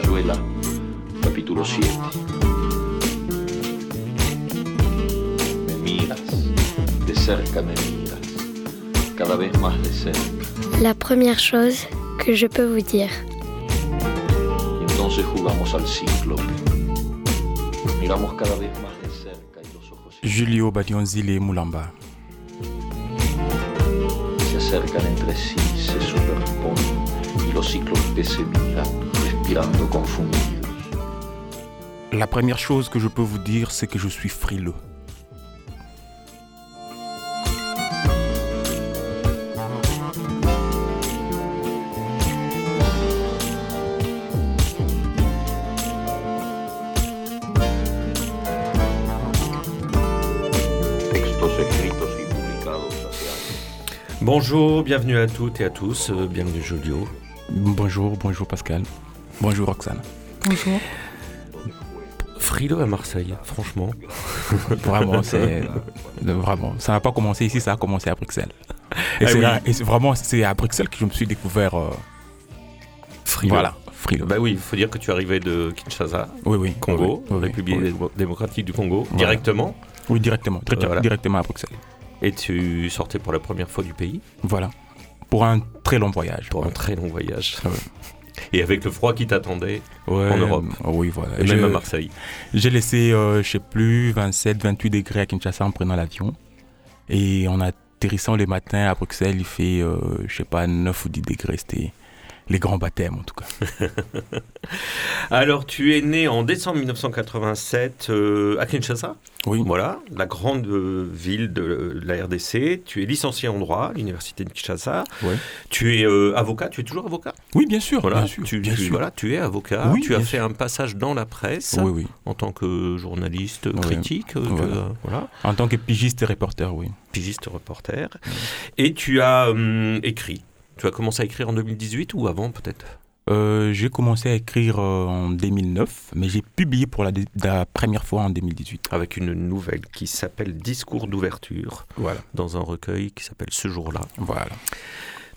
Rayuela, capítulo 7. Me miras, de cerca me miras, cada vez más de cerca. La première chose que je peux vous dire. Y entonces jugamos al cíclope. Miramos cada vez más de cerca y los ojos Julio Badionzile Moulamba. se acercan entre sí, se superponen y los cíclopes se miran, respirando. La première chose que je peux vous dire, c'est que je suis frileux. Bonjour, bienvenue à toutes et à tous, euh, bienvenue Julio. Bonjour, bonjour Pascal. Bonjour Roxane. Frileux à Marseille, franchement. Vraiment, c'est vraiment. Ça n'a pas commencé ici, ça a commencé à Bruxelles. Et Ah c'est oui. là- et c'est vraiment c'est à Bruxelles que je me suis découvert. euh, Frileux. Voilà, frileux. Bah oui, il faut dire que tu arrivais de Kinshasa, Oui, oui. Congo, oui, oui, République démocratique du Congo, Voilà. directement, Oui, directement. direct- Voilà. Directement à Bruxelles. et tu sortais pour la première fois du pays Voilà. Pour un très long voyage. pour un très long voyage. Ah ouais. Et avec le froid qui t'attendait, Ouais, en Europe. euh, Oui, voilà. et même à Marseille. J'ai laissé, euh, je sais plus, 27, 28 degrés à Kinshasa en prenant l'avion. Et en atterrissant le matin à Bruxelles, il fait, euh, je sais pas, 9 ou 10 degrés. C'était les grands baptêmes en tout cas. Alors, tu es né en décembre 1987 euh, à Kinshasa, Oui. voilà, la grande euh, ville de la RDC. Tu es licencié en droit à l'université de Kinshasa. Ouais. Tu es euh, avocat, tu es toujours avocat? Oui, bien sûr. Voilà, bien sûr, tu, bien tu- sûr. voilà, tu es avocat. Oui, tu as fait sûr. un passage dans la presse Oui, oui. en tant que journaliste Ouais. critique, euh, que- Voilà. euh, voilà, En tant que pigiste et reporter, oui. pigiste reporter. Et tu as hum, écrit. Tu as commencé à écrire en 2018 ou avant peut-être? Euh, j'ai commencé à écrire euh, en 2009, mais j'ai publié pour la, première fois en 2018. Avec une nouvelle qui s'appelle Discours d'ouverture Voilà. dans un recueil qui s'appelle Ce jour-là. Voilà.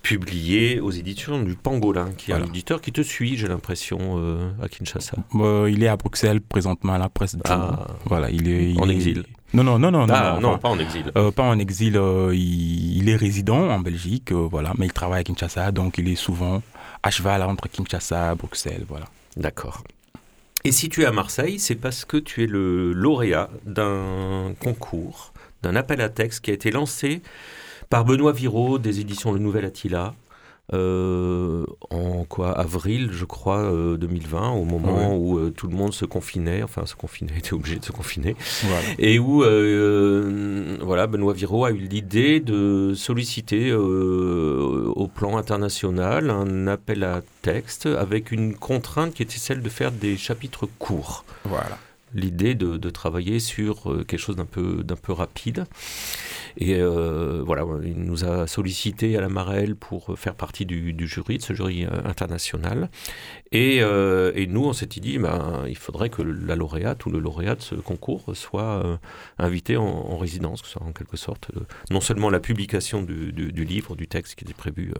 publié aux éditions du Pangolin, qui est un Voilà. éditeur qui te suit, j'ai l'impression, euh, à Kinshasa. Euh, il est à Bruxelles présentement à la presse. Ah. Voilà, il est. il En est- exil. Non, non, non, non. ah non, pas en exil. Euh, pas en exil, euh, il, il est résident en Belgique, euh, voilà, mais il travaille à Kinshasa, donc il est souvent à cheval entre Kinshasa, Bruxelles, voilà. D'accord. Et si tu es à Marseille, c'est parce que tu es le lauréat d'un concours, d'un appel à texte qui a été lancé par Benoît Viraud des éditions Le Nouvel Attila. Euh, en quoi avril je crois euh, 2020 au moment Ouais. où euh, tout le monde se confinait enfin se confinait était obligé de se confiner Voilà. et où euh, voilà Benoît Viraud a eu l'idée de solliciter euh, au plan international un appel à texte avec une contrainte qui était celle de faire des chapitres courts. voilà. L'idée de, de travailler sur euh, quelque chose d'un peu d'un peu rapide. Et euh, voilà, il nous a sollicité à la Marelle pour faire partie du, jury, de ce jury euh, international. Et, euh, et nous, on s'était dit, ben, il faudrait que la lauréate ou le lauréat de ce concours soit invité en, en résidence, que ce soit en quelque sorte non seulement la publication du, livre, du texte qui était prévu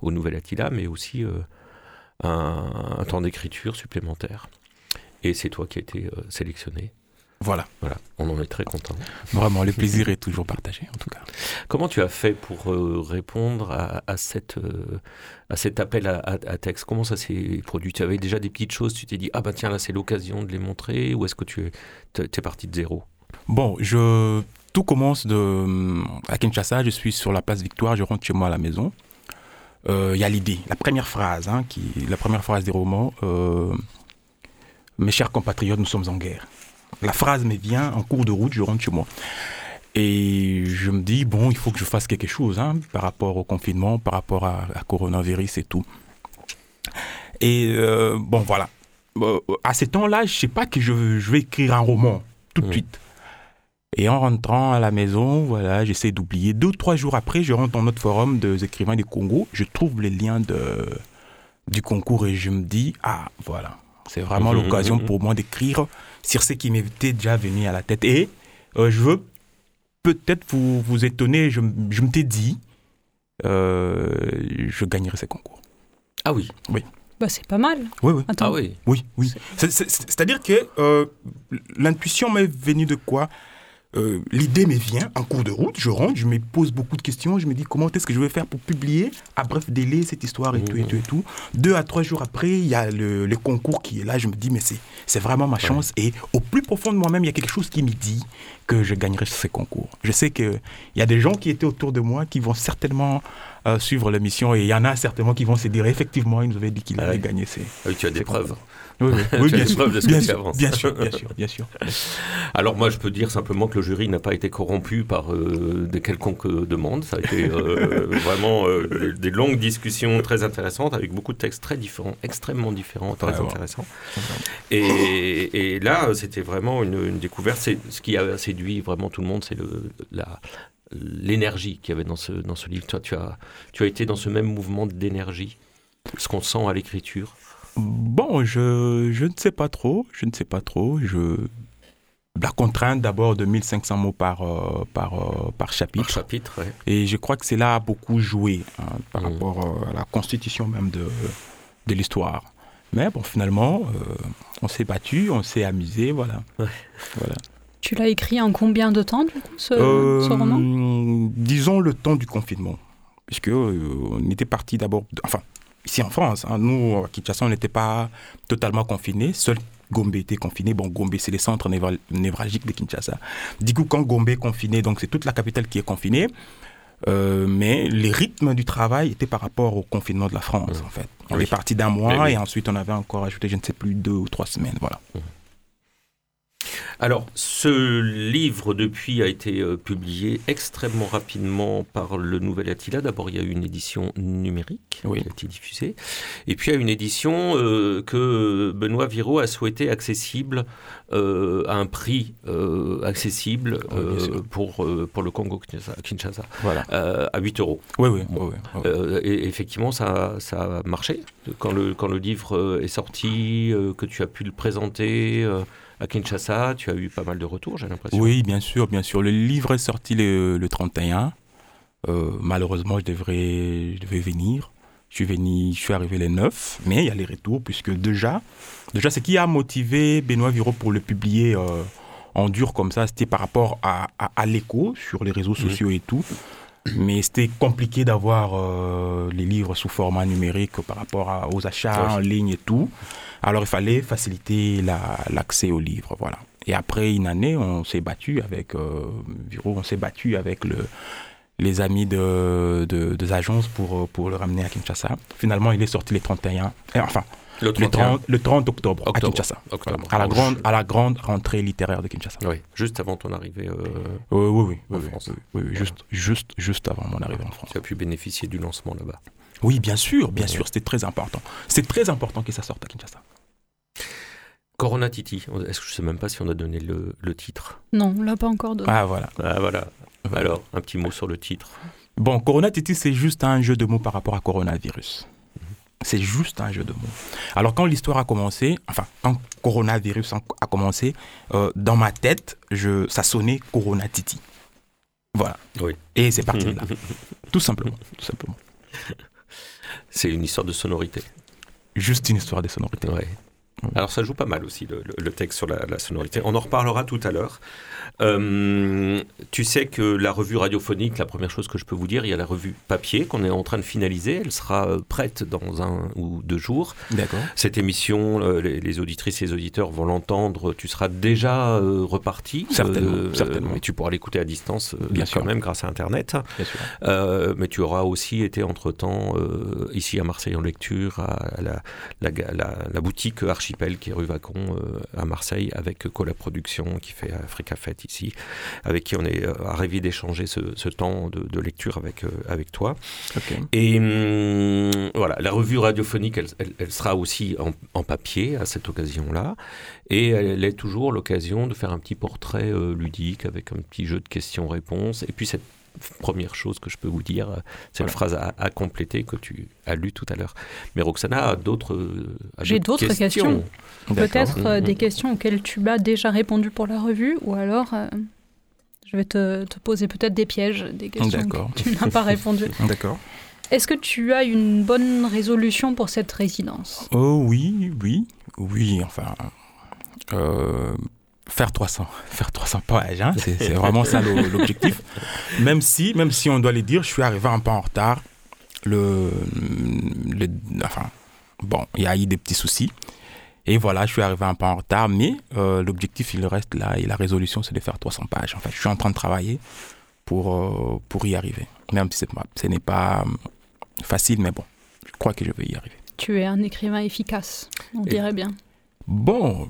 au Nouvel Attila, mais aussi un, un temps d'écriture supplémentaire. Et c'est toi qui as été sélectionné. Voilà. Voilà, on en est très content. Vraiment, le plaisir est toujours partagé, en tout cas. Comment tu as fait pour euh, répondre à, à cette, euh, à cet appel à, à- à texte? Comment ça s'est produit? Tu avais déjà des petites choses, tu t'es dit, ah bah tiens, là c'est l'occasion de les montrer, ou est-ce que tu es, es parti de zéro? Bon, je, tout commence de, à Kinshasa, je suis sur la place Victoire, je rentre chez moi à la maison. Euh, Il y a l'idée, la première phrase, hein, qui, la première phrase des romans, euh, Mes chers compatriotes, nous sommes en guerre. La phrase me vient en cours de route, je rentre chez moi. Et je me dis, bon, il faut que je fasse quelque chose hein, par rapport au confinement, par rapport à, à coronavirus et tout. Et euh, bon, voilà. Euh, à ce temps-là, je sais pas que je, je vais écrire un roman tout de Mhm. suite. Et en rentrant à la maison, voilà, j'essaie d'oublier. Deux ou trois jours après, je rentre dans notre forum des écrivains du Congo. Je trouve les liens de, du concours et je me dis, ah, voilà. C'est vraiment Mhm, l'occasion mhm. pour moi d'écrire sur ce qui m'était déjà venu à la tête. Et euh, je veux peut-être vous, vous étonner, je, je m'étais dit, euh, je gagnerai ce concours. Ah oui Oui. Bah, c'est pas mal. Oui, oui. Attends. Ah oui. Oui, oui. C'est- c'est- c'est- C'est-à-dire que euh, l'intuition m'est venue de quoi? Euh, L'idée me vient en cours de route, je rentre, je me pose beaucoup de questions, je me dis comment est-ce que je vais faire pour publier à bref délai cette histoire et tout et tout et tout. Deux à trois jours après, il y a le, le concours qui est là, je me dis mais c'est c'est vraiment ma chance et au plus profond de moi-même, il y a quelque chose qui me dit que je gagnerai ce concours. Je sais qu'il y a des gens qui étaient autour de moi qui vont certainement euh, suivre l'émission et il y en a certainement qui vont se dire effectivement, il nous avait dit qu'il Ah allait gagner. C'est Ah oui, tu as des preuves. oui, oui, oui, bien des sûr, preuves de ce bien sûr, bien sûr, bien sûr, bien sûr. Alors moi, je peux dire simplement que le jury n'a pas été corrompu par euh, de quelconques euh, demandes. Ça a été euh, vraiment euh, des, des longues discussions très intéressantes avec beaucoup de textes très différents, extrêmement différents, très Ouais, ouais. intéressants. Et, et là, c'était vraiment une, une découverte. C'est ce qui a séduit vraiment tout le monde, c'est le, la l'énergie qu'il y avait dans ce, dans ce livre. Toi, tu as, tu as été dans ce même mouvement d'énergie, ce qu'on sent à l'écriture. Bon, je, je ne sais pas trop, je ne sais pas trop. Je... La contrainte d'abord de 1500 mots par, euh, par, euh, par Par chapitre. chapitre, ouais. Et je crois que c'est là a beaucoup joué hein, par Mhm. rapport euh, à la constitution même de, de l'histoire. Mais bon, finalement, euh, on s'est battu, on s'est amusé, voilà. Ouais. voilà. Tu l'as écrit en combien de temps, du coup, ce, Euh, ce roman? Disons le temps du confinement. Puisque euh, on était parti d'abord. Enfin, ici en France, hein, nous, à Kinshasa, on n'était pas totalement confinés. Seul Gombe était confiné. Bon, Gombe, c'est le centre névra- névralgique de Kinshasa. Du coup, quand Gombe est confiné, donc c'est toute la capitale qui est confinée. Euh, mais les rythmes du travail étaient par rapport au confinement de la France, en fait. On Oui. est parti d'un mois Oui, oui. et ensuite on avait encore ajouté, je ne sais plus, deux ou trois semaines. Voilà. Alors, ce livre, depuis, a été euh, publié extrêmement rapidement par le Nouvel Attila. D'abord, il y a eu une édition numérique Oui. qui a été diffusée. Et puis, il y a une édition euh, que Benoît Viraud a souhaité accessible euh, à un prix accessible Oui, pour, pour le Congo Kinshasa, Kinshasa, Voilà. à 8 euros. Oui, oui. Oui, oui, et effectivement, ça, ça a marché. Quand le, quand le livre est sorti, que tu as pu le présenter à Kinshasa, tu as eu pas mal de retours, j'ai l'impression. Oui, bien sûr, bien sûr. Le livre est sorti le, le 31. Euh, malheureusement, je devrais, je devais venir. Je suis venu, je suis arrivé le 9, mais il y a les retours puisque déjà, déjà, ce qui a motivé Benoît Viro pour le publier euh, en dur comme ça, c'était par rapport à, à, à l'écho sur les réseaux sociaux et tout. Mais c'était compliqué d'avoir euh, les livres sous format numérique par rapport à- aux achats en ligne et tout. Alors il fallait faciliter la- l'accès aux livres, voilà. Et après une année, on s'est battu avec euh, Viro, on s'est battu avec le, les amis de, de- des agences pour, pour le ramener à Kinshasa. Finalement, il est sorti les 31, euh, enfin Le le 31. 30, le 30 octobre, à. Kinshasa. Octobre. Voilà. À, la Oh, grande, je- à la grande rentrée littéraire de Kinshasa. Oui, juste avant ton arrivée, euh, oui, oui, En France. oui, oui, oui, juste, juste, juste avant mon arrivée en France. tu as pu bénéficier du lancement là-bas. Oui, bien sûr, bien Ouais. sûr, c'était très important. C'est très important que ça sorte à Kinshasa. Corona Titi, est-ce que je sais même pas si on a donné le, le titre Non, on l'a pas encore donné. Ah, voilà. Ah. Voilà. Alors, un petit mot sur le titre. Bon, Corona Titi, c'est juste un jeu de mots par rapport à coronavirus. C'est juste un jeu de mots. Alors, quand l'histoire a commencé, enfin, quand coronavirus a a commencé, euh, dans ma tête, je, ça sonnait Corona Titi. Voilà. Oui. Et c'est parti de là. tout simplement. Tout simplement. C'est une histoire de sonorité. Juste une histoire de sonorité. Ouais. Alors ça joue pas mal aussi le, texte sur la, la sonorité. On en reparlera tout à l'heure. Euh, tu sais que la revue radiophonique, la première chose que je peux vous dire, il y a la revue papier qu'on est en train de finaliser. Elle sera euh, prête dans un ou deux jours. D'accord. Cette émission, euh, les, les auditrices et les auditeurs vont l'entendre. Tu seras déjà euh, reparti. Certainement, certainement. Mais tu pourras l'écouter à distance Bien quand sûr. même grâce à Internet. Bien sûr. Mais tu auras aussi été entre-temps ici à Marseille en lecture, à la, la, la- la boutique Archipel qui est rue Vacon euh, à Marseille avec Cola Productions qui fait Africa Fête ici, avec qui on est euh, ravis d'échanger ce, ce temps de, de lecture avec, euh, avec toi. Et hum, voilà, la revue radiophonique, elle, elle- elle sera aussi en, en papier à cette occasion-là. Et elle est toujours l'occasion de faire un petit portrait ludique avec un petit jeu de questions-réponses. Et puis cette première chose que je peux vous dire, euh, cette Voilà. phrase à, à compléter que tu as lue tout à l'heure. Mais Roxana a d'autres euh, J'ai d'autres questions. Peut-être euh, des questions auxquelles tu m'as déjà répondu pour la revue, ou alors euh, je vais te, te poser peut-être des pièges, des questions que tu n'as pas répondu. D'accord. Est-ce que tu as une bonne résolution pour cette résidence? Oh oui, oui, oui, enfin... euh, faire 300, faire 300 pages, hein, c'est vraiment ça le- l'objectif. Même si, même si on doit les dire, je suis arrivé un peu en retard. Le, le- enfin, bon, il y a eu des petits soucis. Et voilà, je suis arrivé un peu en retard, mais euh, l'objectif, il reste là. Et la résolution, c'est de faire 300 pages. En fait, je suis en train de travailler pour, euh, pour y arriver. Même si c'est pas- ce n'est pas euh, facile, mais bon, je crois que je vais y arriver. Tu es un écrivain efficace, on Et- dirait bien. Bon,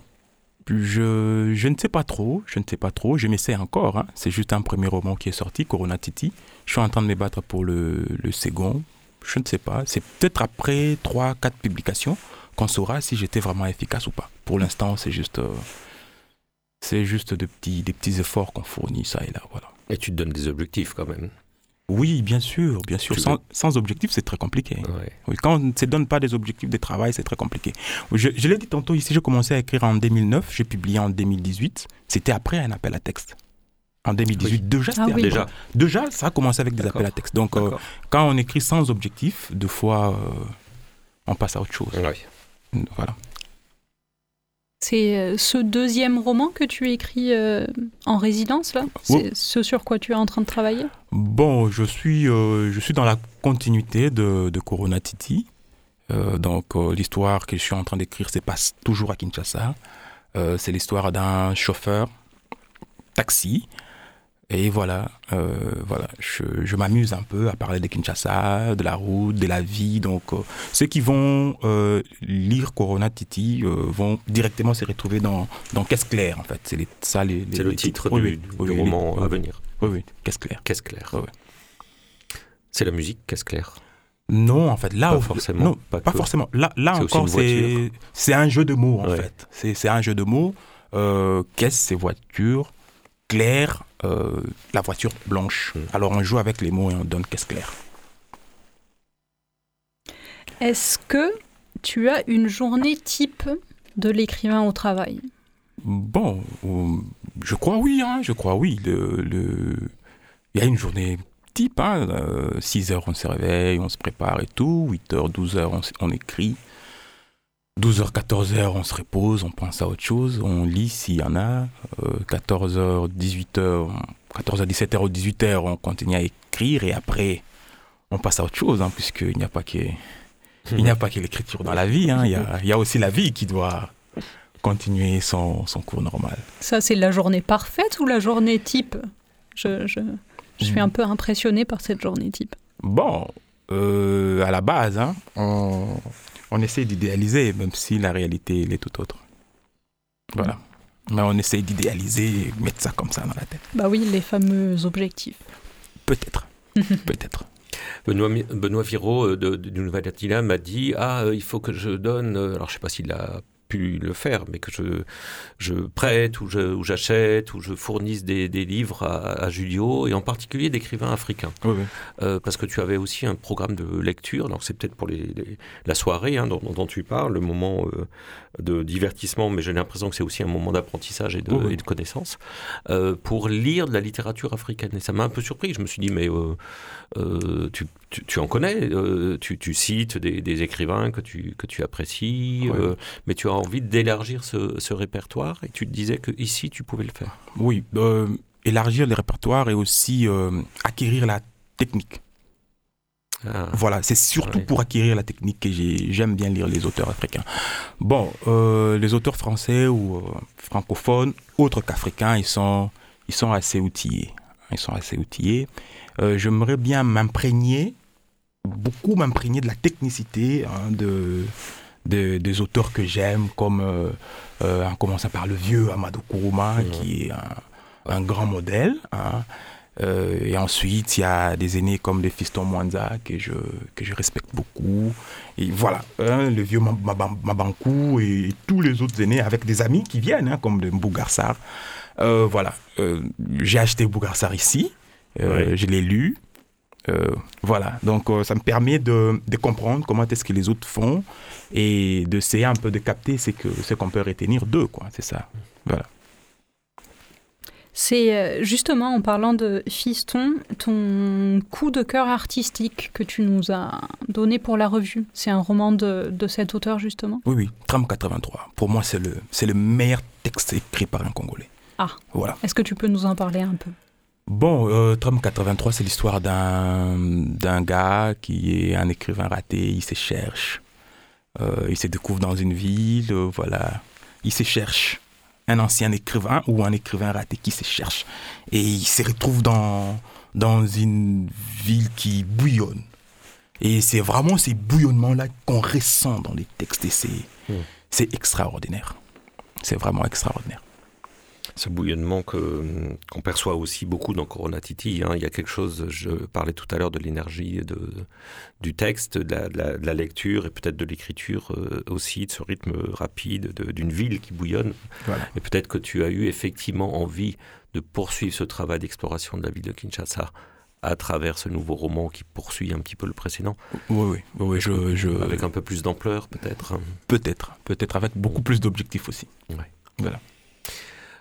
je, je ne sais pas trop, je ne sais pas trop, je m'essaie encore. hein. C'est juste un premier roman qui est sorti, Corona Titi. Je suis en train de me battre pour le, le second. Je ne sais pas. C'est peut-être après 3-4 publications qu'on saura si j'étais vraiment efficace ou pas. Pour l'instant, c'est juste, euh, c'est juste de petits, des petits efforts qu'on fournit, ça et là. Voilà. Et tu te donnes des objectifs quand même. Oui, bien sûr, bien sûr. Sans, sans objectif, c'est très compliqué. Ouais. Oui, quand on ne se donne pas des objectifs de travail, c'est très compliqué. Je, je l'ai dit tantôt ici, j'ai commencé à écrire en 2009, j'ai publié en 2018. C'était après un appel à texte. En 2018, déjà, c'était Ah oui. Déjà. déjà, ça a commencé avec des appels à texte. Donc, euh, quand on écrit sans objectif, deux fois, euh, on passe à autre chose. Ouais. Voilà. C'est euh, ce deuxième roman que tu écris euh, en résidence, là? C'est ce sur quoi tu es en train de travailler? Bon, je suis, euh, je suis dans la continuité de, de Corona Titi. Euh, donc, l'histoire que je suis en train d'écrire se passe toujours à Kinshasa. C'est l'histoire d'un chauffeur taxi. Et voilà, euh, voilà je, je m'amuse un peu à parler de Kinshasa, de la route, de la vie. Donc, euh, ceux qui vont euh, lire Corona Titi vont directement se retrouver dans, dans Caisse Claire, en fait. C'est les- ça les, les- C'est le titre du, oui, du oui, roman à venir. Oui, oui, Caisse Claire. Qu'est-ce clair Ouais, ouais. C'est la musique, qu'est-ce clair Non, en fait, là, Pas forcément, Non, pas forcément. Là, là C'est encore, c'est un jeu de mots, en Ouais. fait. C'est c'est un jeu de mots. Euh, Caisse, c'est voiture. Claire, euh, la voiture blanche. Mm. Alors, on joue avec les mots et on donne caisse claire. Est-ce que tu as une journée type de l'écrivain au travail? Bon, euh, je crois oui, hein, je crois oui. Le, le- Il y a une journée type, hein, 6 heures on se réveille, on se prépare et tout, 8 heures, 12 heures on, on écrit, 12 heures, 14 heures on se repose, on pense à autre chose, on lit s'il y en a, 14 heures, 18 heures, 14 heures, 17 heures ou 18 heures on continue à écrire et après on passe à autre chose, hein, puisqu'il n'y a pas que, il n'y a pas que l'écriture dans la vie, hein, il, y a, il y a aussi la vie qui doit continuer son, son cours normal. Ça, c'est la journée parfaite ou la journée type? Je, je- je suis un peu impressionné par cette journée type. Bon, euh, à la base, hein, on, on essaie d'idéaliser, même si la réalité elle est tout autre. Voilà. Mais on essaie d'idéaliser et mettre ça comme ça dans la tête. Bah oui, les fameux objectifs. Peut-être. Peut-être. Benoît, Benoît Viraud euh, de, du Nouvel Attila m'a dit Ah, euh, il faut que je donne. euh, Alors, je ne sais pas s'il a pu le faire, mais que je, je prête ou j'achète ou je fournisse des, des livres à, à Julio, et en particulier d'écrivains africains. Oui, oui. Euh, parce que tu avais aussi un programme de lecture, donc c'est peut-être pour les, les- la soirée hein, dont, dont tu parles, le moment euh, de divertissement, mais j'ai l'impression que c'est aussi un moment d'apprentissage et, de- Oui, oui. et de connaissance, euh, pour lire de la littérature africaine. Et ça m'a un peu surpris, je me suis dit, mais tu, tu- tu en connais, euh, tu, tu cites des, des écrivains que tu, que tu apprécies, euh, mais tu as envie d'élargir ce, ce répertoire, et tu te disais que ici tu pouvais le faire. Oui, euh, élargir les répertoires et aussi acquérir la technique. Ah. Voilà, c'est surtout pour acquérir la technique que j'ai- j'aime bien lire les auteurs africains. Bon, les auteurs français ou francophones, autres qu'africains, ils sont, ils sont assez outillés. Ils sont assez outillés. Euh, J'aimerais bien m'imprégner, beaucoup m'imprégner de la technicité hein, de, de- des auteurs que j'aime, comme euh, euh, en commençant par le vieux Amadou Kourouma, Mhm. qui est un, un grand modèle. hein. Euh, et ensuite, il y a des aînés comme les Fiston Mwanza que je, que je respecte beaucoup. Et voilà, hein, le vieux Mab- Mab- Mabankou et tous les autres aînés avec des amis qui viennent, hein, comme de Mbougarsar. Euh, voilà, Euh, j'ai acheté Bougarsar ici, euh, Ouais. je l'ai lu. Euh, voilà, donc euh, ça me permet de, de comprendre comment est-ce que les autres font et d'essayer un peu de capter ce que- ce qu'on peut retenir d'eux, quoi, c'est ça. Voilà. C'est justement en parlant de Fiston, ton coup de cœur artistique que tu nous as donné pour la revue. C'est un roman de, de cet auteur justement? Oui, oui, Tram 83. Pour moi, c'est le, c'est le meilleur texte écrit par un Congolais. Ah. Voilà. Est-ce que tu peux nous en parler un peu? Bon, euh, Tram 83, c'est l'histoire d'un, d'un gars qui est un écrivain raté, il se cherche. Euh, il se découvre dans une ville, euh, voilà. Il se cherche. Un ancien écrivain ou un écrivain raté qui se cherche. Et il se retrouve dans, dans une ville qui bouillonne. Et c'est vraiment ces bouillonnements-là qu'on ressent dans les textes. Et c'est, Mm. c'est extraordinaire. C'est vraiment extraordinaire. Ce bouillonnement que qu'on perçoit aussi beaucoup dans Corona Titi. hein. Il y a quelque chose, je parlais tout à l'heure de l'énergie de, du texte, de la, de la- de la lecture et peut-être de l'écriture euh, aussi, de ce rythme rapide, de- d'une ville qui bouillonne. Voilà. Et peut-être que tu as eu effectivement envie de poursuivre ce travail d'exploration de la ville de Kinshasa à travers ce nouveau roman qui poursuit un petit peu le précédent, Oui, oui, oui, oui, je, je, avec un peu plus d'ampleur peut-être? peut-être, peut-être avec beaucoup plus d'objectifs aussi.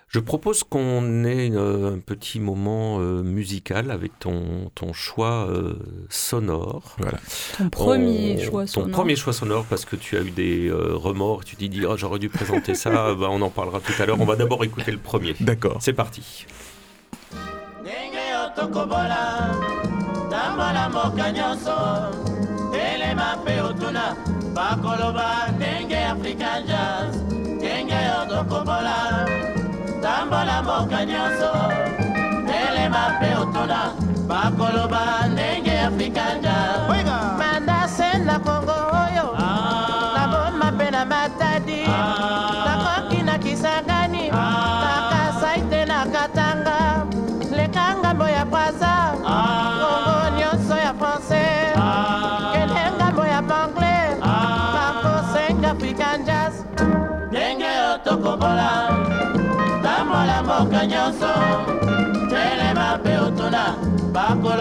Je propose qu'on ait euh, un petit moment euh, musical avec ton, ton choix euh, sonore. Voilà. Ton premier On- choix Ton sonore. premier choix sonore parce que tu as eu des euh, remords, tu t'es dit oh, j'aurais dû présenter ça, bah, on en parlera tout à l'heure. On va d'abord écouter le premier. D'accord. C'est parti. Mboka nyonso telema mpe otuna bakoloba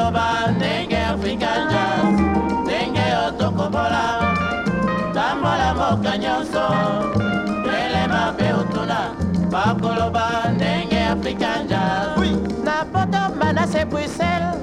bakoloba ndenge african jazz ndenge yo tokobola tambola mboka nyonso. Telema mpe otuna bakoloba ndenge african jazz na poto manase bruxelles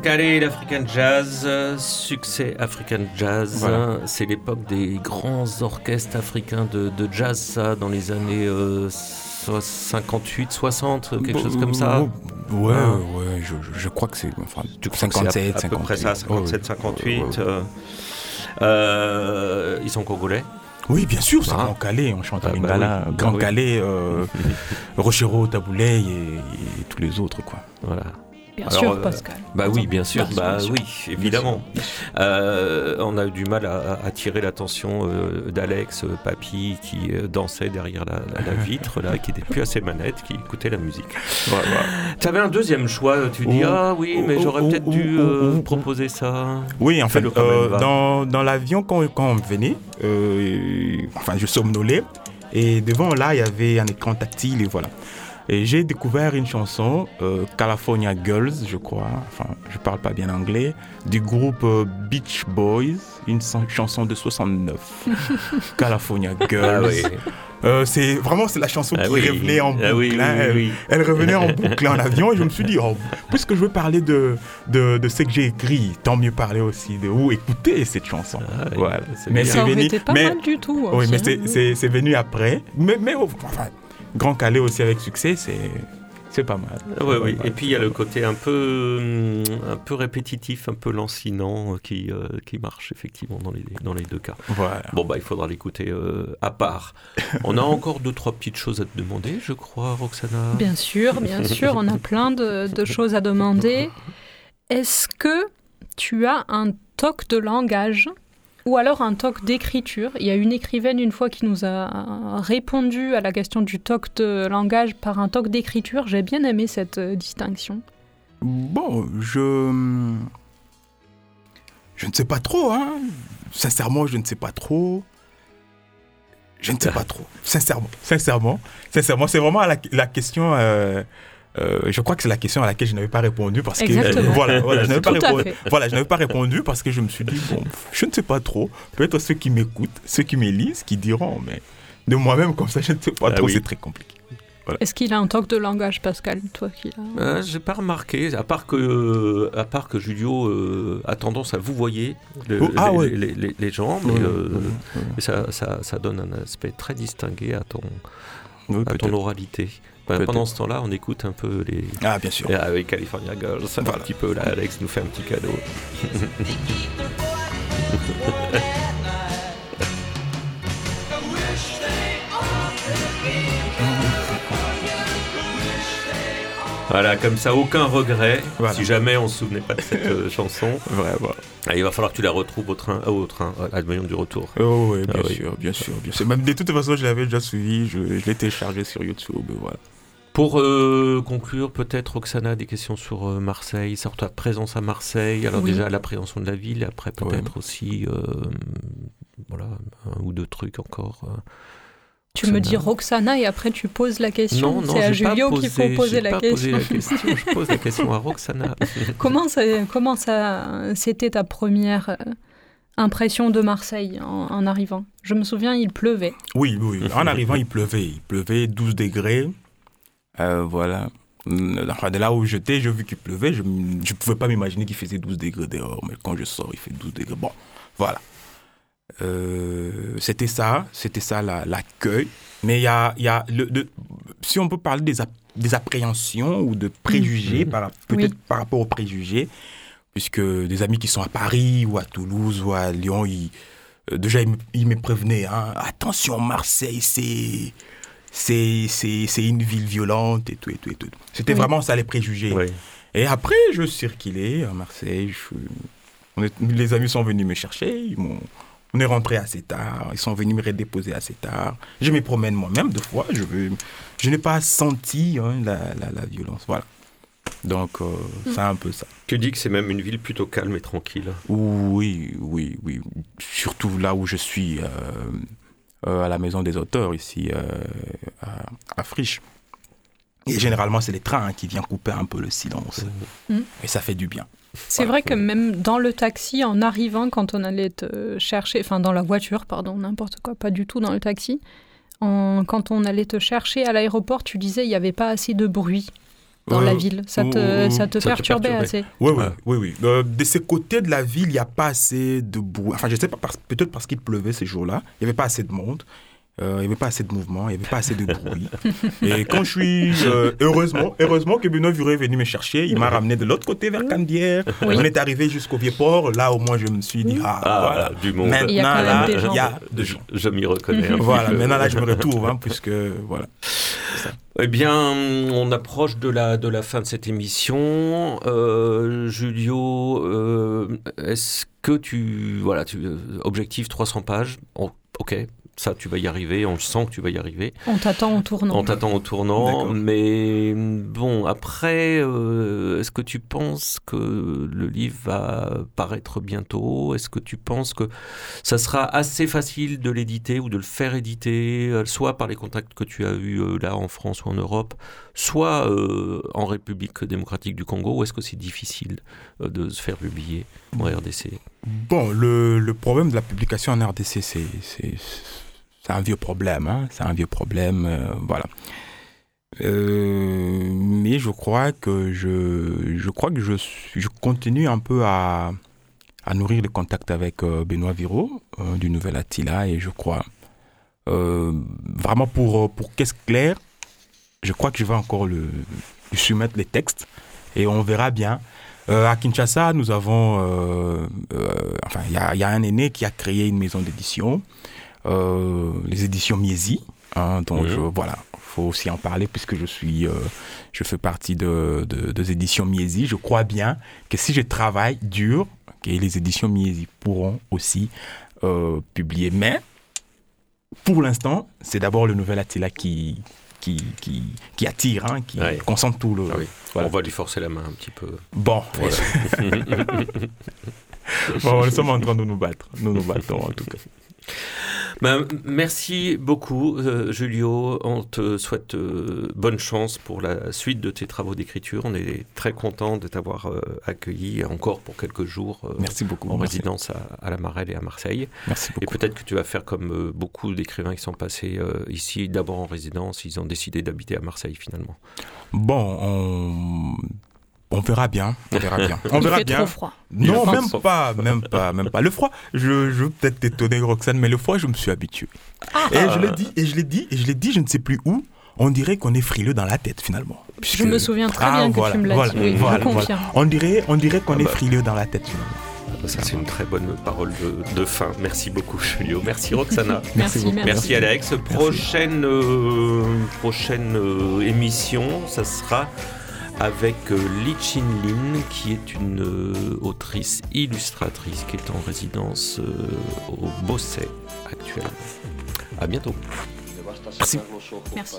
Calais, l'African Jazz, euh, succès African Jazz. Voilà. hein, C'est l'époque des grands orchestres africains de, de jazz, ça, dans les années euh, so- 58, 60, quelque chose comme ça. Ouais, Hein. ouais, je, je- crois que c'est enfin, Tu crois que c'est 57, à, à peu près ça, 57, 58. Ouais, ouais, ouais. euh, euh, ils sont congolais. Oui, bien sûr, c'est Ah. Grand Calais, on chante Ah, à bah Lingala, oui. Grand Ah oui. Calais, euh, Rochereau, Taboulay et, et tous les autres, quoi. Voilà. Bien Alors, sûr, euh, Pascal. Bah oui, bien sûr, Bien bah sûr. oui, évidemment. Euh, on a eu du mal à attirer l'attention euh, d'Alex, papy, qui dansait derrière la, la- la vitre, là, qui était plus à ses manettes, qui écoutait la musique. Tu avais un deuxième choix, tu dis Oh, ah oui, mais oh, j'aurais oh, peut-être dû proposer ça. Oui, en fait, euh, dans, dans l'avion, quand, quand on venait, euh, enfin, je somnolais, et devant là, il y avait un écran tactile, et voilà. Et j'ai découvert une chanson, euh, California Girls, je crois, enfin, je parle pas bien anglais, du groupe euh, Beach Boys, une chanson de 69. California Girls. Ah oui. Euh, c'est vraiment c'est la chanson Ah qui oui. revenait en boucle. Ah oui, oui, hein. oui, Elle- oui. Elle revenait en boucle en avion et je me suis dit, oh, puisque je veux parler de, de, de ce que j'ai écrit, tant mieux parler aussi de où écouter cette chanson. Ah oui, voilà. c'est Mais c'est venu- pas mais- mal du tout. Oui, mais hein. c'est- c'est c'est venu après. Mais, mais oh, enfin, Grand Calais aussi avec succès, c'est c'est pas mal. Oui. Voilà. Et puis il y a le côté un peu, hum, un peu répétitif, un peu lancinant euh, qui, euh, qui marche effectivement dans les, dans les deux cas. Voilà. Bon, bah, il faudra l'écouter euh, à part. On a encore deux, trois petites choses à te demander, je crois, Roxana. Bien sûr, bien sûr, on a plein de, de choses à demander. Est-ce que tu as un toc de langage? Ou alors un toc d'écriture Il y a une écrivaine une fois qui nous a répondu à la question du toc de langage par un toc d'écriture. J'ai bien aimé cette euh, distinction. Bon, je. Je ne sais pas trop, hein. Sincèrement, je ne sais pas trop. Je ne sais pas trop. Sincèrement. Sincèrement. Sincèrement, c'est vraiment la, la question. euh, euh, je crois que c'est la question à laquelle je n'avais pas répondu parce que voilà, voilà, je n'avais pas Tout à répondu. fait. Voilà, je n'avais pas répondu parce que je me suis dit bon, je ne sais pas trop. Peut-être ceux qui m'écoutent, ceux qui me lisent, qui diront, mais de moi-même comme ça, je ne sais pas Ah trop. oui. C'est très compliqué. Est-ce qu'il a un toc de langage, Pascal Toi qui l'as. Euh, J'ai pas remarqué, à part que, euh, à part que Julio euh, a tendance à vous voyer le- Oh, ah les, ouais. les- les- les gens, mais euh, ça, ça, ça donne un aspect très distingué à ton, Oui, à ton oralité. Peut-être. pendant ce temps-là, on écoute un peu les. Ah, bien sûr. Avec California Girls, un petit peu là, Alex nous fait un petit cadeau. Voilà, comme ça, aucun regret. Voilà. Si jamais on se souvenait pas de cette euh, chanson, Vraiment. Ah, il va falloir que tu la retrouves au train, euh, au train, à l'avion du retour. Oh, oui, bien Ah oui. sûr, bien sûr, bien sûr. Même de toute façon, je l'avais déjà suivi, je, je l'ai téléchargé sur YouTube, voilà. Pour euh, conclure, peut-être, Oksana, des questions sur euh, Marseille, sur ta présence à Marseille. Alors Oui. déjà, l'appréhension de la ville, après peut-être aussi, euh, voilà, un ou deux trucs encore. euh. Tu me Roxana. dis Roxana et après tu poses la question. Non, non, C'est à Julio qu'il faut poser la pas question. posé la question. Je pose la question à Roxana. Comment ça, comment ça, c'était ta première impression de Marseille en, en arrivant? Je me souviens, il pleuvait. Oui, oui. En arrivant, il pleuvait. Il pleuvait 12 degrés. Euh, voilà. Enfin, de là où j'étais, j'ai vu qu'il pleuvait. Je ne pouvais pas m'imaginer qu'il faisait 12 degrés dehors. Mais quand je sors, il fait 12 degrés. Bon, voilà. Euh, c'était ça. C'était ça la- l'accueil. Mais il y a, y a le, si on peut parler des, des appréhensions ou de préjugés, par- peut-être par rapport aux préjugés, puisque des amis qui sont à Paris ou à Toulouse ou à Lyon, ils, euh, déjà ils me, ils me prévenaient, hein, attention Marseille, c'est c'est c'est c'est une ville violente et tout et tout et tout. C'était Oui. vraiment ça les préjugés. Oui. Et après je circulais à Marseille, je- on est- les amis sont venus me chercher, ils m'ont on est rentré assez tard, ils sont venus me redéposer assez tard. Je me promène moi-même deux fois, je, veux- je n'ai pas senti hein, la, la, la violence. Voilà. Donc, euh, c'est un peu ça. Tu dis que c'est même une ville plutôt calme et tranquille. Oui, oui, oui. Surtout là où je suis, euh, à la maison des auteurs, ici, euh, à, à Friche. Et généralement, c'est les trains hein, qui viennent couper un peu le silence. Mhm. Et ça fait du bien. C'est Voilà. vrai que même dans le taxi, en arrivant, quand on allait te chercher, enfin dans la voiture, pardon, n'importe quoi, pas du tout dans le taxi, en- quand on allait te chercher à l'aéroport, tu disais il n'y avait pas assez de bruit dans Euh, la ville. Ça te, euh, ça te ça te perturbait assez. Oui, oui, oui. oui. Euh, de ces côtés de la ville, il n'y a pas assez de bruit. Enfin, je sais pas, parce- peut-être parce qu'il pleuvait ces jours-là. Il n'y avait pas assez de monde. Euh, il n'y avait pas assez de mouvement, il n'y avait pas assez de bruit. Et quand je suis... euh, heureusement, heureusement que Benoît Vuré est venu me chercher. Il m'a ramené de l'autre côté vers Candière. Oui. On est arrivé jusqu'au Vieux-Port. Là, au moins, je me suis dit, ah, Ah, voilà. du monde. Maintenant, Il y a là, des gens. il y a des gens. Je m'y reconnais. Voilà, maintenant, là, je me retrouve, hein, puisque, voilà. Eh bien, on approche de la, de la fin de cette émission. Euh, Julio, euh, est-ce que tu... Voilà, tu, objectif 300 pages. Oh, ok. Ça tu vas y arriver, on le sent que tu vas y arriver. On t'attend au tournant. On t'attend au tournant, mais bon, après, euh, est-ce que tu penses que le livre va paraître bientôt? Est-ce que tu penses que ça sera assez facile de l'éditer ou de le faire éditer, euh, soit par les contacts que tu as eus euh, là en France ou en Europe, soit euh, en République démocratique du Congo, ou est-ce que c'est difficile euh, de se faire publier en RDC Bon, le, le problème de la publication en RDC, c'est c'est- un vieux problème. hein, C'est un vieux problème. euh, voilà. Euh, mais je crois que je, je crois que je, je continue un peu à, à nourrir le contact avec euh, Benoît Viro du Nouvel Attila et je crois vraiment pour pour Qu'est-ce clair, je crois que je vais encore le, lui soumettre les textes et on verra bien. À Kinshasa, nous avons, enfin, il y a un aîné qui a créé une maison d'édition, euh, les éditions Miesi. Hein, donc Mhm. je- voilà, faut aussi en parler puisque je suis, euh, je fais partie de, de- des éditions Miesi. Je crois bien que si je travaille dur, les éditions Miesi pourront aussi euh, publier. Mais pour l'instant, c'est d'abord le nouvel Attila qui qui, qui, qui attire, hein, qui Ouais. concentre tout le. Ah oui. Voilà. On va lui forcer la main un petit peu. Bon, Voilà. bon, nous sommes en train de nous battre. Nous nous battons en tout cas. Ben, merci beaucoup, euh, Julio. On te souhaite euh, bonne chance pour la suite de tes travaux d'écriture. On est très content de t'avoir euh, accueilli encore pour quelques jours Merci beaucoup. en merci. résidence à, à la Marelle et à Marseille. Merci Et beaucoup. peut-être que tu vas faire comme beaucoup d'écrivains qui sont passés ici, d'abord en résidence. Ils ont décidé d'habiter à Marseille finalement. Bon, on, on verra bien. On verra bien. On Il verra fait bien. trop froid. Non, même pas, même pas, même pas. Le froid, je, je veux peut-être t'étonner, Roxane, mais le froid, je me suis habitué. Ah, Et je l'ai dit, et je l'ai dit, et je l'ai dit, je ne sais plus où. On dirait qu'on est frileux dans la tête finalement. je me souviens très Ah, bien que voilà, tu me l'as voilà, dit. Oui, voilà, je confirme. On dirait, on dirait qu'on Ah est bah. frileux dans la tête finalement. Ça, c'est une très bonne parole de, de fin. Merci beaucoup, Julio. Merci, Roxana. Merci. Merci Alex. Prochaine, euh, prochaine euh, émission, ça sera avec euh, Li Chin Lin, qui est une euh, autrice illustratrice qui est en résidence euh, au Bosset actuellement. À bientôt. Merci.